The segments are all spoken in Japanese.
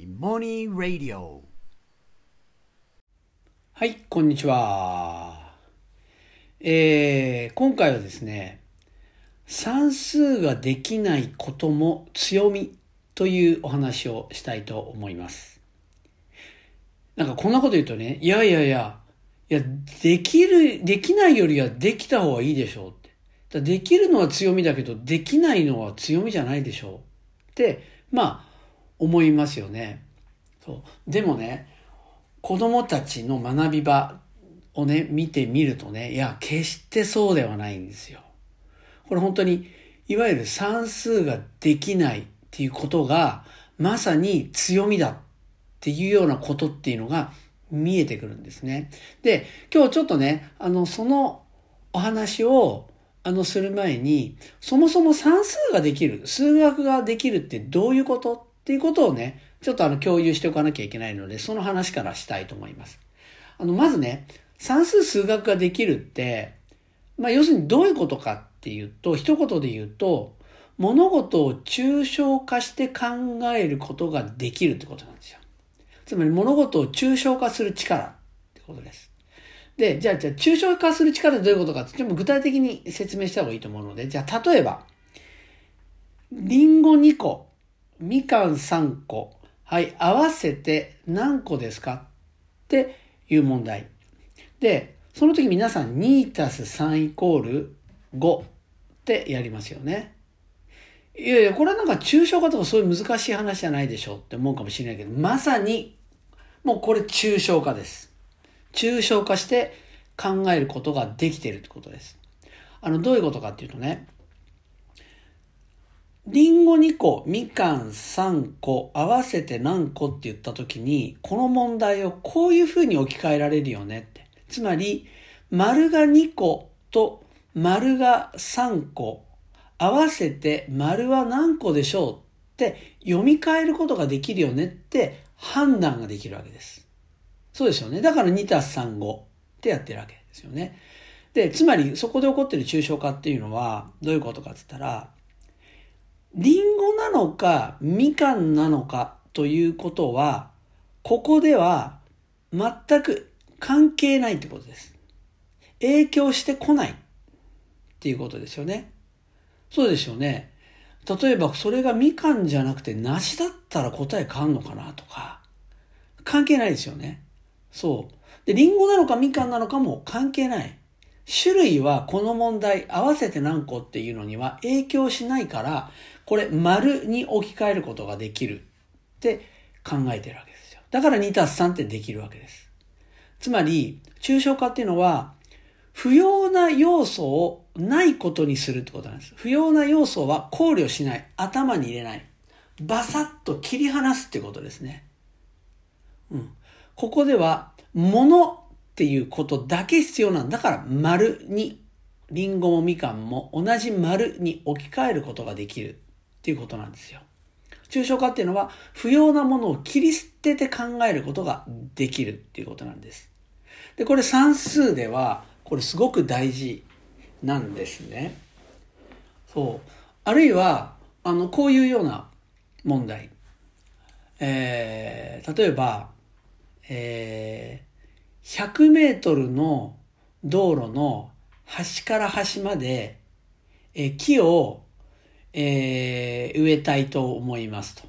イモニーラディオはい、こんにちは。えー、今回はですね、算数ができないことも強みというお話をしたいと思います。なんかこんなこと言うとね、いやいやいや、いや、できる、できないよりはできた方がいいでしょうって。だできるのは強みだけど、できないのは強みじゃないでしょうって、まあ、思いますよね。そう。でもね、子供たちの学び場をね、見てみるとね、いや、決してそうではないんですよ。これ本当に、いわゆる算数ができないっていうことが、まさに強みだっていうようなことっていうのが見えてくるんですね。で、今日ちょっとね、あの、そのお話を、あの、する前に、そもそも算数ができる、数学ができるってどういうことっていうことをね、ちょっとあの、共有しておかなきゃいけないので、その話からしたいと思います。あの、まずね、算数数学ができるって、まあ、要するにどういうことかっていうと、一言で言うと、物事を抽象化して考えることができるってことなんですよ。つまり物事を抽象化する力ってことです。で、じゃあ、じゃあ、抽象化する力ってどういうことかって、ちょっと具体的に説明した方がいいと思うので、じゃあ、例えば、リンゴ2個、みかん3個、はい、合わせて何個ですかっていう問題。で、その時皆さん2たす3イコール5ってやりますよね。いやいや、これはなんか抽象化とかそういう難しい話じゃないでしょって思うかもしれないけど、まさに、もうこれ抽象化です。抽象化して考えることができているってことです。あの、どういうことかっていうとね、リンゴ2個、みかん3個、合わせて何個って言った時に、この問題をこういうふうに置き換えられるよねって。つまり、丸が2個と丸が3個、合わせて丸は何個でしょうって読み替えることができるよねって判断ができるわけです。そうですよね。だから2たす3、5ってやってるわけですよね。で、つまりそこで起こってる抽象化っていうのはどういうことかって言ったら、リンゴなのかみかんなのかということは、ここでは全く関係ないってことです。影響してこないっていうことですよね。そうですよね。例えばそれがみかんじゃなくて梨だったら答え変わんのかなとか、関係ないですよね。そう。で、リンゴなのかみかんなのかも関係ない。種類はこの問題合わせて何個っていうのには影響しないから、これ丸に置き換えることができるって考えてるわけですよ。だから2たす3ってできるわけです。つまり、抽象化っていうのは、不要な要素をないことにするってことなんです。不要な要素は考慮しない。頭に入れない。バサッと切り離すってことですね。うん。ここでは、物っていうことだけ必要なんだから、丸に、リンゴもみかんも同じ丸に置き換えることができるていうことなんですよ。抽象化っていうのは、不要なものを切り捨てて考えることができるっていうことなんです。で、これ算数では、これすごく大事なんですね。そう。あるいは、あの、こういうような問題。えー、例えば、えー、100メートルの道路の端から端まで、えー、木を、えー、植えたいと思いますと。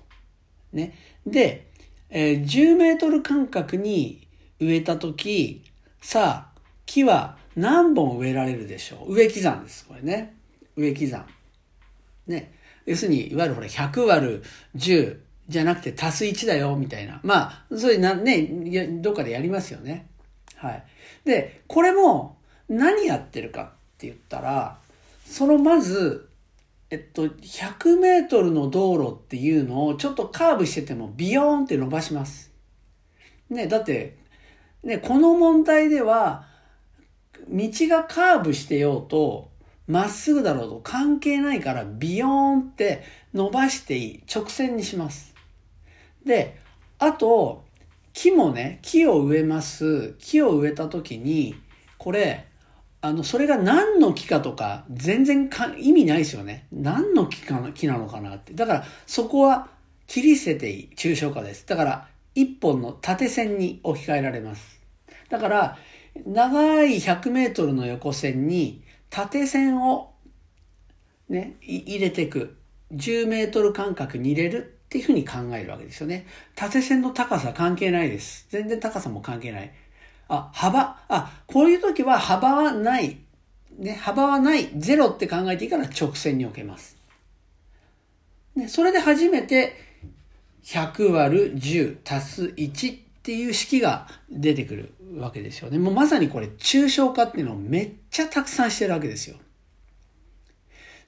ね。で、えー、10メートル間隔に植えたとき、さあ、木は何本植えられるでしょう？植木山です、これね。植木山。ね。要するに、いわゆるほら、100割る10じゃなくて足す1だよ、みたいな。まあ、そういうな、ね、どっかでやりますよね。はい。で、これも何やってるかって言ったら、そのまず、えっと、100メートルの道路っていうのをちょっとカーブしててもビヨーンって伸ばします。ね、だって、ね、この問題では、道がカーブしてようと、まっすぐだろうと関係ないから、ビヨーンって伸ばしていい。直線にします。で、あと、木もね、木を植えます。木を植えた時に、これ、あの、それが何の木かとか、全然か意味ないですよね。何の木か木なのかなって。だから、そこは切り捨てていい抽象化です。だから、一本の縦線に置き換えられます。だから、長い100メートルの横線に縦線をね、入れていく。10メートル間隔に入れるっていうふうに考えるわけですよね。縦線の高さ関係ないです。全然高さも関係ない。あ、幅。あ、こういう時は幅はない。ね、幅はない。ゼロって考えていいから直線に置けます。ね、それで初めて100割る10足す1っていう式が出てくるわけですよね。もうまさにこれ抽象化っていうのをめっちゃたくさんしてるわけですよ。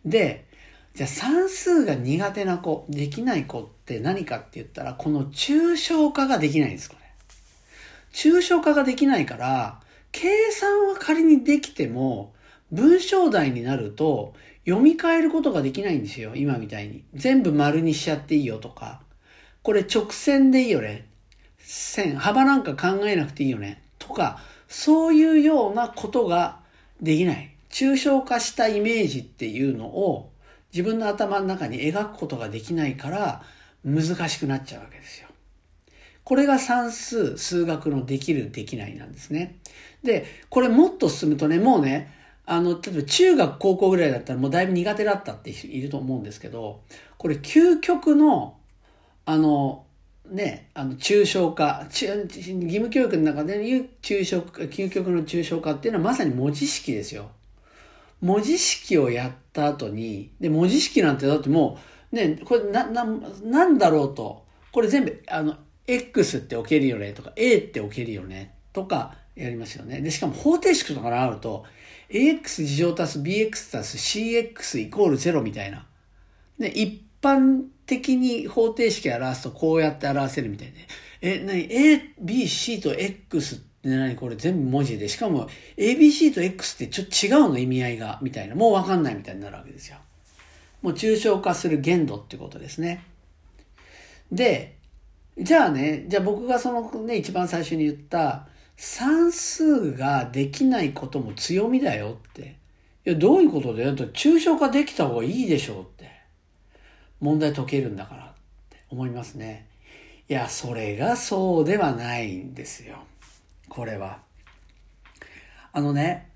で、じゃあ算数が苦手な子、できない子って何かって言ったら、この抽象化ができないんです、抽象化ができないから、計算は仮にできても、文章題になると読み替えることができないんですよ、今みたいに。全部丸にしちゃっていいよとか。これ直線でいいよね。線、幅なんか考えなくていいよね。とか、そういうようなことができない。抽象化したイメージっていうのを自分の頭の中に描くことができないから難しくなっちゃうわけですよ。これが算数、数学のできる、できないなんですね。で、これもっと進むとね、もうね、あの、例えば中学、高校ぐらいだったらもうだいぶ苦手だったっていると思うんですけど、これ究極の、あの、ね、あの、抽象化、義務教育の中でいう抽象化、究極の抽象化っていうのはまさに文字式ですよ。文字式をやった後に、で、文字式なんてだってもう、ね、これな、な、なんだろうと、これ全部、あの、X って置けるよねとか、A って置けるよねとかやりますよね。で、しかも方程式とかがあると、AX 事乗足す BX 足す CX イコール0みたいな。で、一般的に方程式表すとこうやって表せるみたいで。え、なに ?A、B、C と X って何？これ全部文字で。しかも ABC と X ってちょっと違うの意味合いが、みたいな。もうわかんないみたいになるわけですよ。もう抽象化する限度ってことですね。で、じゃあね、じゃあ僕がそのね、一番最初に言った、算数ができないことも強みだよって。いや、どういうことだよって、抽象化できた方がいいでしょうって。問題解けるんだからって思いますね。いや、それがそうではないんですよ。これは。あのね、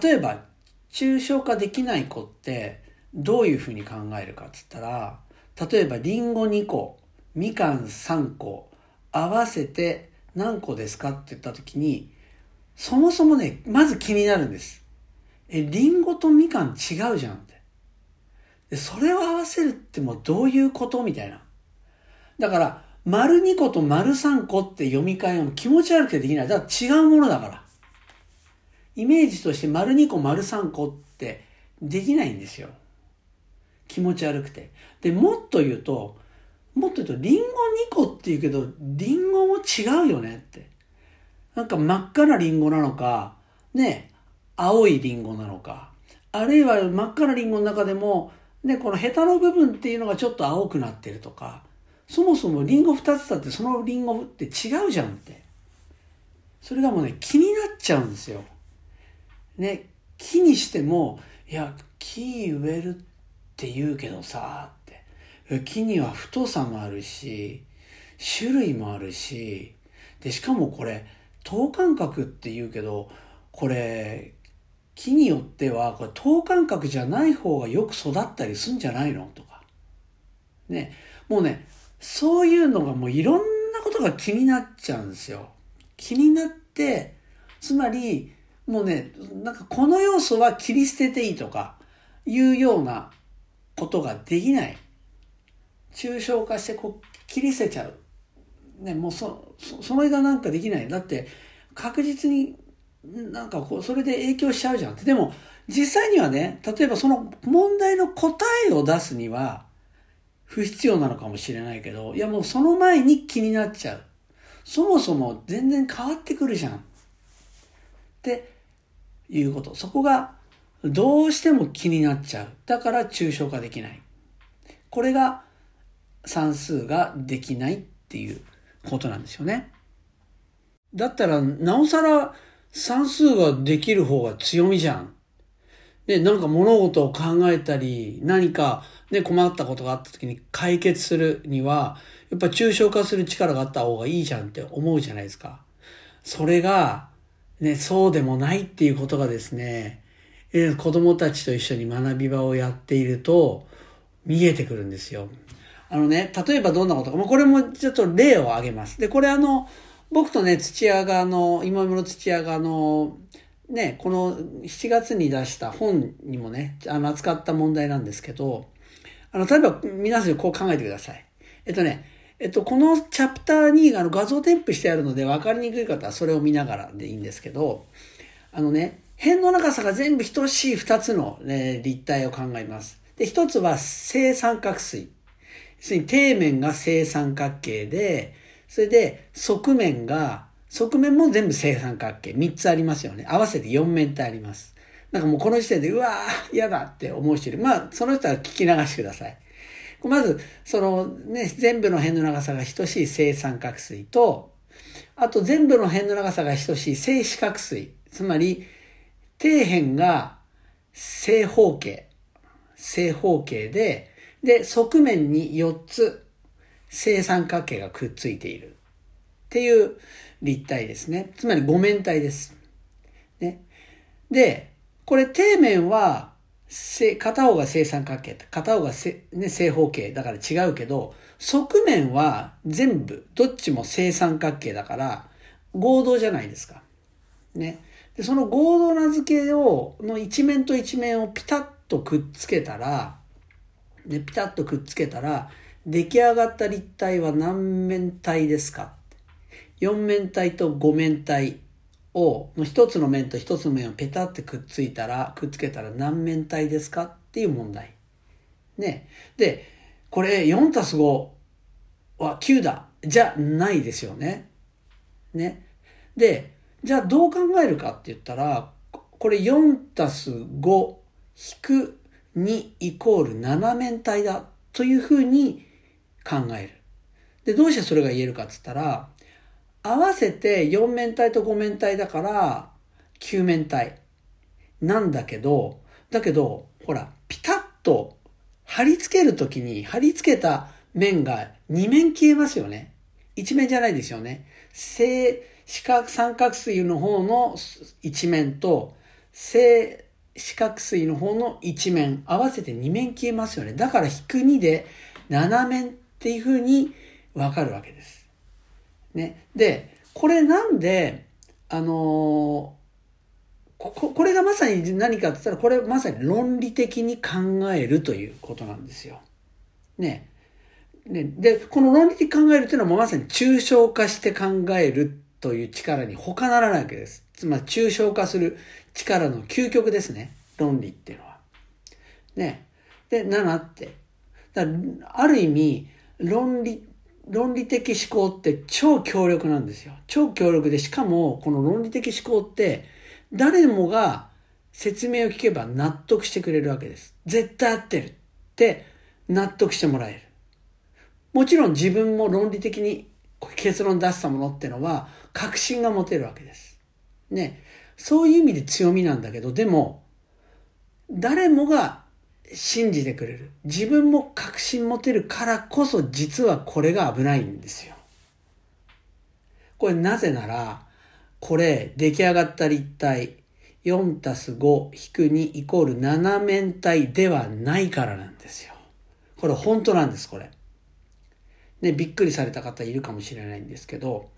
例えば、抽象化できない子って、どういうふうに考えるかって言ったら、例えば、リンゴ2個、みかん3個、合わせて何個ですかって言った時に、そもそもね、まず気になるんです。え、リンゴとみかん違うじゃんって。でそれを合わせるってもうどういうことみたいな。だから、丸2個と丸3個って読み替えも気持ち悪くてできない。だから違うものだから。イメージとして丸2個丸3個ってできないんですよ。気持ち悪くて。で、もっと言うと、もっと言うと、リンゴ2個って言うけど、リンゴも違うよねって。なんか真っ赤なリンゴなのか、ね、青いリンゴなのか、あるいは真っ赤なリンゴの中でも、ね、このヘタの部分っていうのがちょっと青くなってるとか、そもそもリンゴ2つだってそのリンゴって違うじゃんって。それがもうね、気になっちゃうんですよ。ね、木にしても、いや、木植えるって言うけどさ、木には太さもあるし、種類もあるし、で、しかもこれ、等間隔って言うけど、これ、木によっては、これ等間隔じゃない方がよく育ったりすんじゃないの？とか。ね。もうね、そういうのがもういろんなことが気になっちゃうんですよ。気になって、つまり、もうね、なんかこの要素は切り捨てていいとか、いうようなことができない。抽象化してこう切り捨てちゃう。ね、もうそ、そそれがなんかできない。だって、確実になんかこう、それで影響しちゃうじゃんって。でも、実際にはね、例えばその問題の答えを出すには、不必要なのかもしれないけど、いやもうその前に気になっちゃう。そもそも全然変わってくるじゃん。っていうこと。そこがどうしても気になっちゃう。だから抽象化できない。これが算数ができないっていうことなんですよね。だったら、なおさら算数ができる方が強みじゃん。で、なんか物事を考えたり、何かね、困ったことがあった時に解決するには、やっぱ抽象化する力があった方がいいじゃんって思うじゃないですか。それが、ね、そうでもないっていうことがですね、え子供たちと一緒に学び場をやっていると見えてくるんですよ。あのね、例えばどんなことか、まあ、これもちょっと例を挙げます。で、これあの、僕とね、土屋があの、今村土屋があの、ね、この7月に出した本にもね、あの、扱った問題なんですけど、あの、例えば皆さんこう考えてください。えっとね、えっと、このチャプターにあの画像添付してあるので分かりにくい方はそれを見ながらでいいんですけど、あのね、辺の長さが全部等しい2つの、ね、立体を考えます。で、1つは正三角錐。すに底面が正三角形で、それで側面が、側面も全部正三角形。3つありますよね。合わせて4面体あります。なんかもうこの時点で、うわー、嫌だって思う人いる。まあ、その人は聞き流してください。まず、そのね、全部の辺の長さが等しい正三角錐と、あと全部の辺の長さが等しい正四角錐。つまり、底辺が正方形。正方形で、で、側面に4つ正三角形がくっついている。っていう立体ですね。つまり五面体です。ね。で、これ底面は正片方が正三角形、片方がせ、ね、正方形だから違うけど、側面は全部、どっちも正三角形だから、合同じゃないですか。ね。で、その合同な付けを、の一面と一面をピタッとくっつけたら、ね、ピタッとくっつけたら、出来上がった立体は何面体ですか ?4 面体と5面体を、一つの面と一つの面をペタってくっついたら、くっつけたら何面体ですか？っていう問題。ね。で、これ4たす5は9だ。じゃないですよね。ね。で、じゃあどう考えるかって言ったら、これ4たす5引く2イコール7面体だというふうに考える。で、どうしてそれが言えるかって言ったら、合わせて4面体と5面体だから9面体なんだけど、だけど、ほら、ピタッと貼り付けるときに貼り付けた面が2面消えますよね。1面じゃないですよね。正四角三角錐の方の1面と正四角錐の方の1面合わせて2面消えますよね。だから引く2で7面っていうふうにわかるわけです。ね。で、これなんで、あのこ、これがまさに何かって言ったら、これまさに論理的に考えるということなんですよ。ね。ね。で、この論理的に考えるというのはまさに抽象化して考えるという力に他ならないわけです。つまり抽象化する力の究極ですね。論理っていうのは。ね。で、7って。だある意味、論理論理的思考って超強力なんですよ。超強力で、しかもこの論理的思考って誰もが説明を聞けば納得してくれるわけです。絶対合ってるって納得してもらえる。もちろん自分も論理的に結論出したものってのは確信が持てるわけです。ね。そういう意味で強みなんだけど、でも、誰もが信じてくれる。自分も確信持てるからこそ実はこれが危ないんですよ。これなぜなら、これ出来上がった立体4たす5引く2イコール7面体ではないからなんですよ。これ本当なんです、これ。ね、びっくりされた方いるかもしれないんですけど、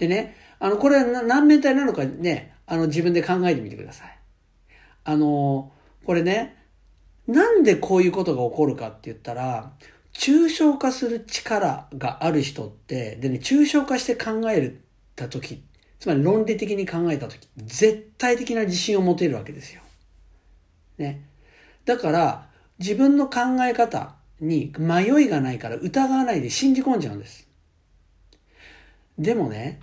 でね、あの、これは何面体なのかね、あの、自分で考えてみてください。あの、これね、なんでこういうことが起こるかって言ったら、抽象化する力がある人って、でね、抽象化して考えたとき、つまり論理的に考えたとき、絶対的な自信を持てるわけですよ。ね。だから、自分の考え方に迷いがないから疑わないで信じ込んじゃうんです。でもね、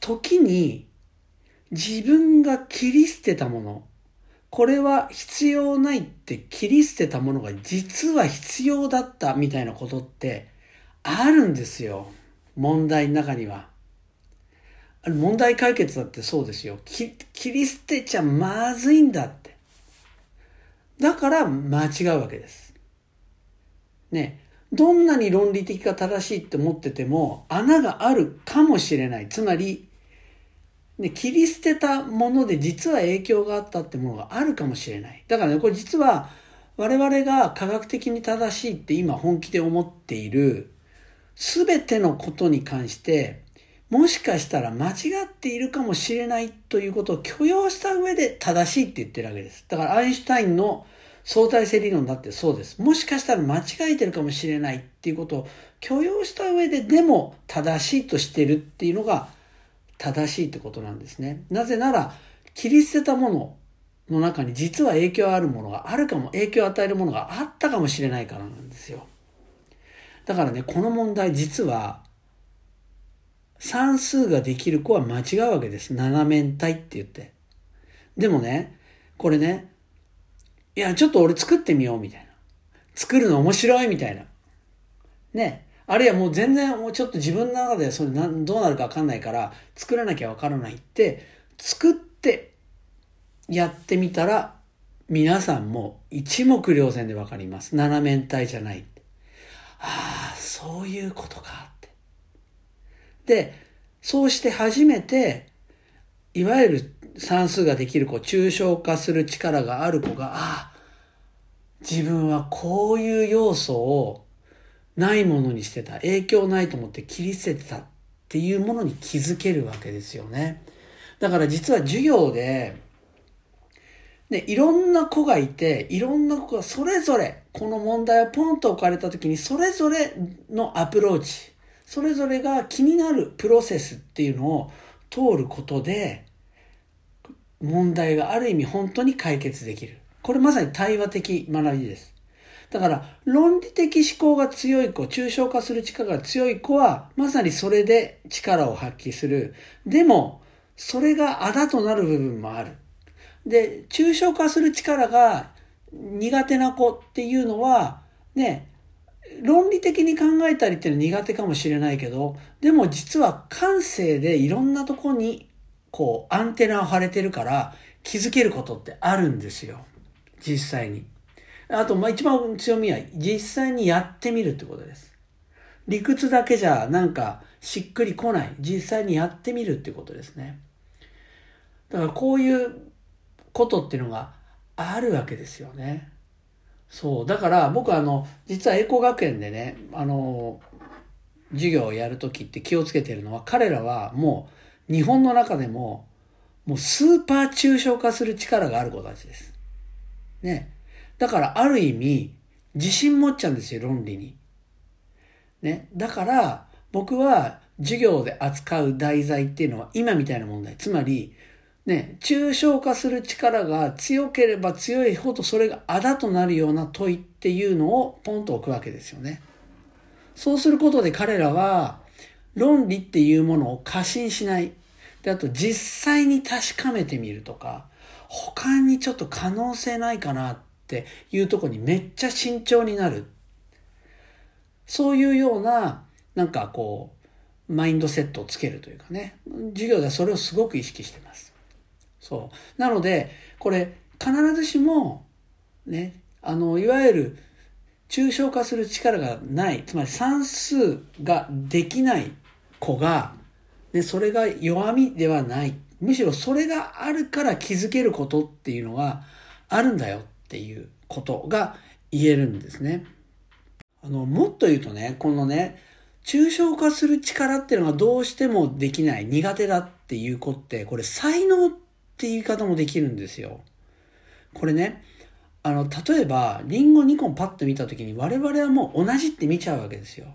時に自分が切り捨てたもの、これは必要ないって切り捨てたものが実は必要だったみたいなことってあるんですよ。問題の中には。問題解決だってそうですよ。切り捨てちゃまずいんだって。だから間違うわけです。ね、どんなに論理的か正しいって思ってても穴があるかもしれない。つまり、ね、切り捨てたもので実は影響があったってものがあるかもしれない。だからね、これ実は我々が科学的に正しいって今本気で思っている全てのことに関してもしかしたら間違っているかもしれないということを許容した上で正しいって言ってるわけです。だからアインシュタインの相対性理論だってそうです。もしかしたら間違えてるかもしれないっていうことを許容した上ででも正しいとしてるっていうのが正しいってことなんですね。なぜなら切り捨てたものの中に実は影響あるものがあるかも、影響を与えるものがあったかもしれないからなんですよ。だからね、この問題実は算数ができる子は間違うわけです。七面体って言って。でもね、これね、いや、ちょっと俺作ってみようみたいな。作るの面白いみたいな。ね。あるいはもう全然もうちょっと自分の中でそれなどうなるかわかんないから作らなきゃわからないって作ってやってみたら皆さんも一目瞭然でわかります。七面体じゃない。ああ、そういうことかって。で、そうして初めて、いわゆる算数ができる子、抽象化する力がある子が、ああ、自分はこういう要素をないものにしてた。影響ないと思って切り捨ててたっていうものに気づけるわけですよね。だから実は授業で、ね、いろんな子がいて、いろんな子がそれぞれ、この問題をポンと置かれた時に、それぞれのアプローチ、それぞれが気になるプロセスっていうのを通ることで、問題がある意味本当に解決できる。これまさに対話的学びです。だから、論理的思考が強い子、抽象化する力が強い子は、まさにそれで力を発揮する。でも、それがあだとなる部分もある。で、抽象化する力が苦手な子っていうのは、ね、論理的に考えたりっていうのは苦手かもしれないけど、でも実は感性でいろんなとこにこうアンテナを張れてるから気づけることってあるんですよ。実際に。あと、まあ一番強みは実際にやってみるってことです。理屈だけじゃなんかしっくりこない。実際にやってみるってことですね。だからこういうことっていうのがあるわけですよね。そう。だから僕あの、実は栄光学園でね、あの、授業をやるときって気をつけてるのは、彼らはもう日本の中でも、もうスーパー抽象化する力がある子たちです。ね。だからある意味、自信持っちゃうんですよ、論理に。ね。だから、僕は授業で扱う題材っていうのは今みたいな問題。つまり、ね、抽象化する力が強ければ強いほどそれがあだとなるような問いっていうのをポンと置くわけですよね。そうすることで彼らは論理っていうものを過信しない。で、あと実際に確かめてみるとか、他にちょっと可能性ないかなっていうとこにめっちゃ慎重になる。そういうような、なんかこう、マインドセットをつけるというかね。授業ではそれをすごく意識してます。そう。なので、これ、必ずしも、ね、あの、いわゆる、抽象化する力がない、つまり算数ができない子が、ね、それが弱みではない。むしろそれがあるから気づけることっていうのがあるんだよっていうことが言えるんですね。あの、もっと言うとね、このね、抽象化する力っていうのがどうしてもできない、苦手だっていう子って、これ才能って言い方もできるんですよ。これね、あの、例えば、リンゴ2個パッと見た時に我々はもう同じって見ちゃうわけですよ。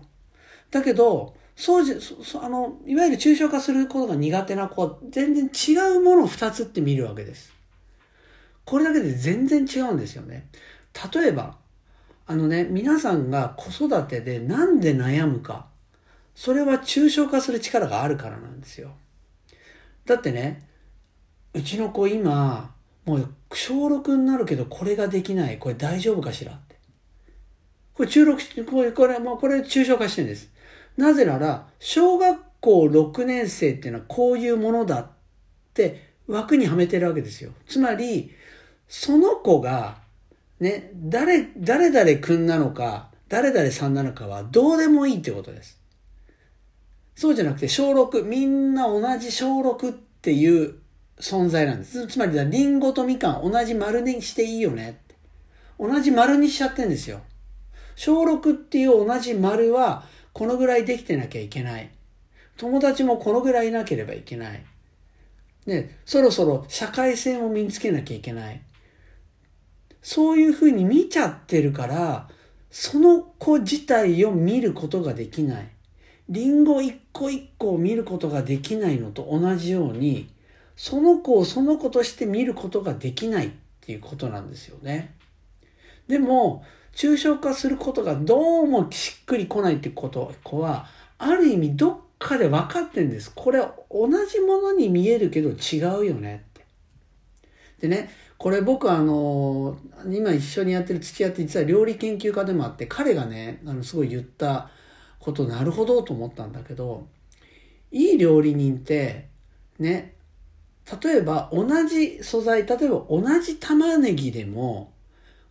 だけど、そうじゃ、あの、いわゆる抽象化することが苦手な子は全然違うものを2つって見るわけです。これだけで全然違うんですよね。例えば、あのね、皆さんが子育てでなんで悩むか。それは抽象化する力があるからなんですよ。だってね、うちの子今、もう小6になるけどこれができない。これ大丈夫かしらって。これ中6、これ、これ、もうこれ抽象化してるんです。なぜなら、小学校6年生っていうのはこういうものだって枠にはめてるわけですよ。つまり、その子が、ね、誰、誰々君なのか、誰々さんなのかはどうでもいいってことです。そうじゃなくて小6、みんな同じ小6っていう存在なんです。つまり、リンゴとみかん同じ丸にしていいよね。同じ丸にしちゃってんですよ。小6っていう同じ丸はこのぐらいできてなきゃいけない。友達もこのぐらいいなければいけない。ね、そろそろ社会性も身につけなきゃいけない。そういうふうに見ちゃってるから、その子自体を見ることができない。リンゴ一個一個を見ることができないのと同じように、その子をその子として見ることができないっていうことなんですよね。でも、抽象化することがどうもしっくりこないってこと、子は、ある意味どっかで分かってんです。これ同じものに見えるけど違うよねって。でね、これ僕あの、今一緒にやってる付き合って実は料理研究家でもあって、彼がね、あの、すごい言ったこと、なるほどと思ったんだけど、いい料理人って、ね、例えば同じ素材、例えば同じ玉ねぎでも、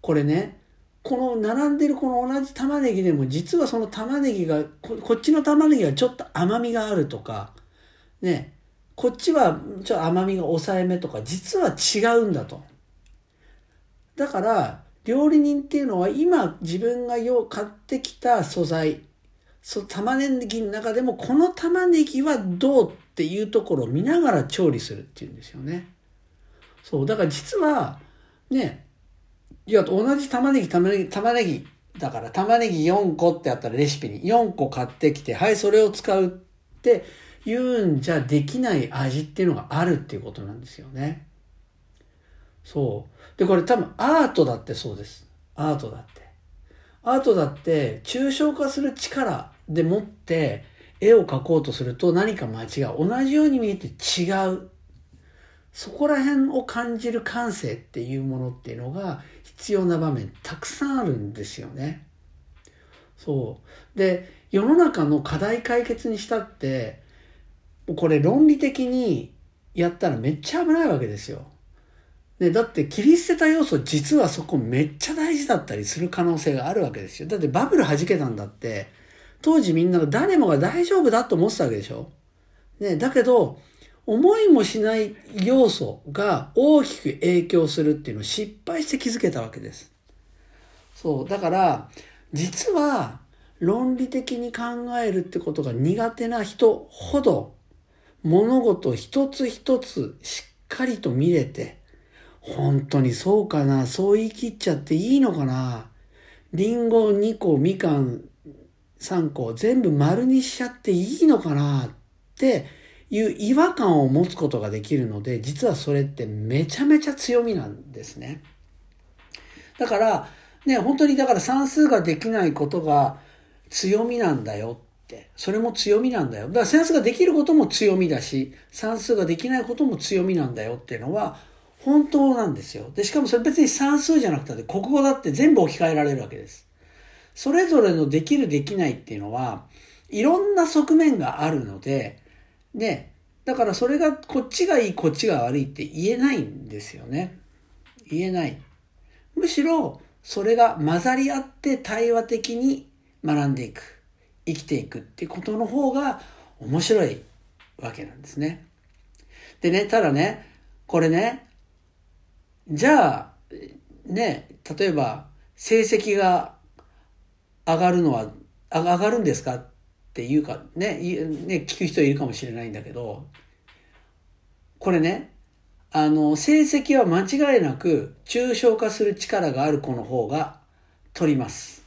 これね、この並んでるこの同じ玉ねぎでも実はその玉ねぎがここっちの玉ねぎはちょっと甘みがあるとかねこっちはちょっと甘みが抑えめとか実は違うんだと。だから料理人っていうのは今自分がよ買ってきた素材そ玉ねぎの中でもこの玉ねぎはどうっていうところを見ながら調理するっていうんですよねそうだから実はねいや、同じ玉ねぎ、玉ねぎ、玉ねぎ。だから、玉ねぎ4個ってあったらレシピに4個買ってきて、はい、それを使うって言うんじゃできない味っていうのがあるっていうことなんですよね。そう。で、これ多分アートだってそうです。アートだって。アートだって、抽象化する力でもって絵を描こうとすると何か間違う。同じように見えて違う。そこら辺を感じる感性っていうものっていうのが必要な場面たくさんあるんですよね。そう。で、世の中の課題解決にしたって、これ論理的にやったらめっちゃ危ないわけですよ。ね、だって切り捨てた要素実はそこめっちゃ大事だったりする可能性があるわけですよ。だってバブル弾けたんだって、当時みんなが誰もが大丈夫だと思ってたわけでしょ。ね、だけど、思いもしない要素が大きく影響するっていうのを失敗して気づけたわけです。そう。だから、実は論理的に考えるってことが苦手な人ほど物事一つ一つしっかりと見れて、本当にそうかなそう言い切っちゃっていいのかなリンゴ2個、みかん3個全部丸にしちゃっていいのかなっていう違和感を持つことができるので、実はそれってめちゃめちゃ強みなんですね。だから、ね、本当にだから算数ができないことが強みなんだよって。それも強みなんだよ。だから算数ができることも強みだし、算数ができないことも強みなんだよっていうのは本当なんですよ。で、しかもそれ別に算数じゃなくて国語だって全部置き換えられるわけです。それぞれのできるできないっていうのは、いろんな側面があるので、ね、だからそれがこっちがいい、こっちが悪いって言えないんですよね。言えない。むしろ、それが混ざり合って対話的に学んでいく。生きていくってことの方が面白いわけなんですね。でね、ただね、これね、じゃあ、ね、例えば、成績が上がるのは、上がるんですかっていうか、ね、ね、聞く人いるかもしれないんだけど、これね、あの、成績は間違いなく抽象化する力がある子の方が取ります。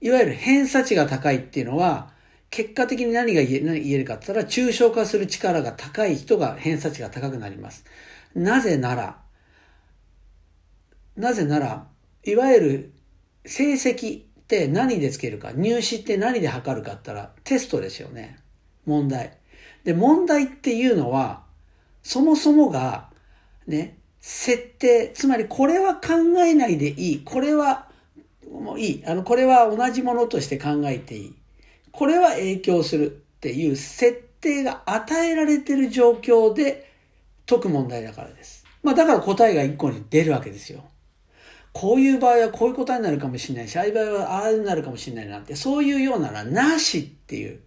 いわゆる偏差値が高いっていうのは、結果的に何が言え何言えるかって言ったら、抽象化する力が高い人が偏差値が高くなります。なぜなら、なぜなら、いわゆる成績って何でつけるか、入試って何で測るかって言ったら、テストですよね。問題。で、問題っていうのは、そもそもが、ね、設定、つまりこれは考えないでいい。これは、もういい。あの、これは同じものとして考えていい。これは影響するっていう設定が与えられてる状況で解く問題だからです。まあだから答えが一個に出るわけですよ。こういう場合はこういう答えになるかもしれないし、ああいう場合はああなるかもしれないなんて、そういうようならなしっていう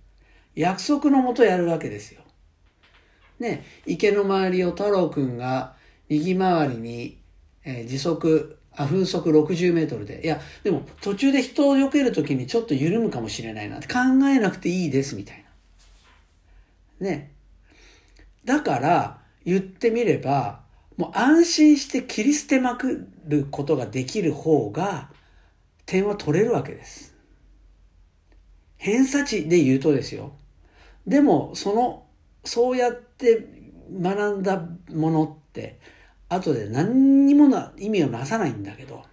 約束のもとやるわけですよ。ね、池の周りを太郎くんが右回りに、え、時速、あ、風速60メートルで。いや、でも途中で人を避けるときにちょっと緩むかもしれないなって考えなくていいですみたいな。ね。だから言ってみれば、もう安心して切り捨てまくることができる方が点は取れるわけです。偏差値で言うとですよ。でも、その、そうやって学んだものって、後で何にもな意味をなさないんだけど、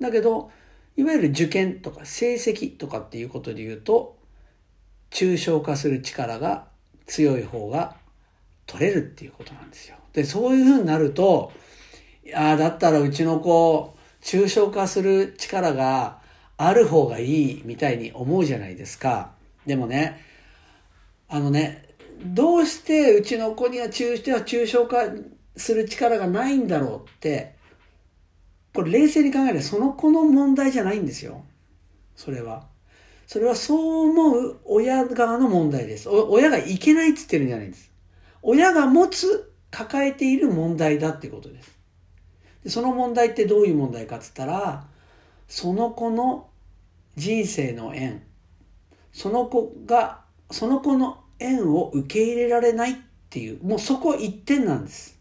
だけど、いわゆる受験とか成績とかっていうことで言うと、抽象化する力が強い方が取れるっていうことなんですよ。で、そういうふうになると、いやだったらうちの子、抽象化する力がある方がいいみたいに思うじゃないですか。でもね、あのね、どうしてうちの子には抽は抽象化する力がないんだろうって、これ冷静に考えればその子の問題じゃないんですよ。それは。それはそう思う親側の問題です。親がいけないって言ってるんじゃないんです。親が持つ、抱えている問題だってことです。でその問題ってどういう問題かって言ったら、その子の人生の縁、その子が、その子の縁を受け入れられないっていう、もうそこ一点なんです。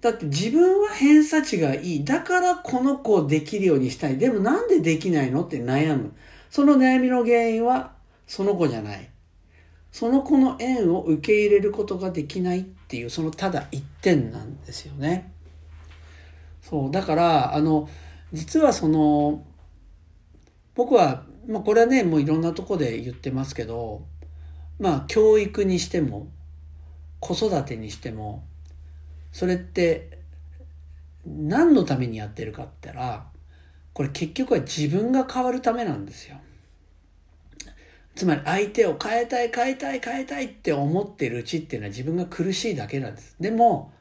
だって自分は偏差値がいい。だからこの子をできるようにしたい。でもなんでできないのって悩む。その悩みの原因はその子じゃない。その子の縁を受け入れることができないっていう、そのただ一点なんですよね。そう、だから、あの、実はその、僕は、まあこれはね、もういろんなとこで言ってますけど、まあ教育にしても、子育てにしても、それって何のためにやってるかって言ったら、これ結局は自分が変わるためなんですよ。つまり相手を変えたい変えたい変えたいって思ってるうちっていうのは自分が苦しいだけなんです。でも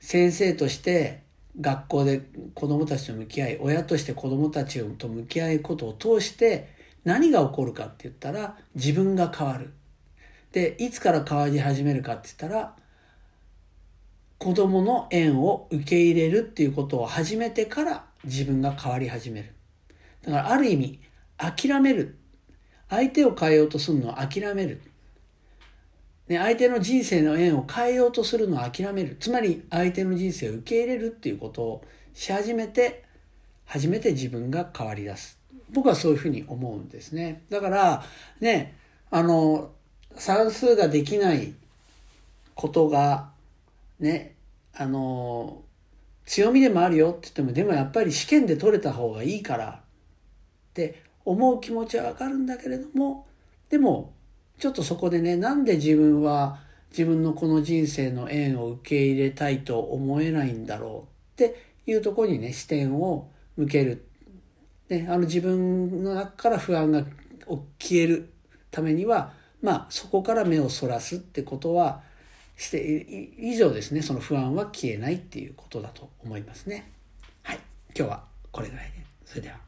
先生として学校で子供たちと向き合い親として子供たちと向き合うことを通して何が起こるかって言ったら自分が変わる。でいつから変わり始めるかって言ったら子供の縁を受け入れるっていうことを始めてから自分が変わり始める。だからある意味諦める相手を変えようとするのを諦める。ね、相手の人生の縁を変えようとするのを諦める。つまり相手の人生を受け入れるっていうことをし始めて、初めて自分が変わり出す。僕はそういうふうに思うんですね。だから、ね、あの、算数ができないことが、ね、あの、強みでもあるよって言っても、でもやっぱり試験で取れた方がいいからって思う気持ちはわかるんだけれども、でも、ちょっとそこでね、なんで自分は自分のこの人生の縁を受け入れたいと思えないんだろうっていうとこにね、視点を向ける。ね、あの自分の中から不安が消えるためには、まあそこから目をそらすってことはして以上ですね、その不安は消えないっていうことだと思いますね。はい。今日はこれぐらいで。それでは。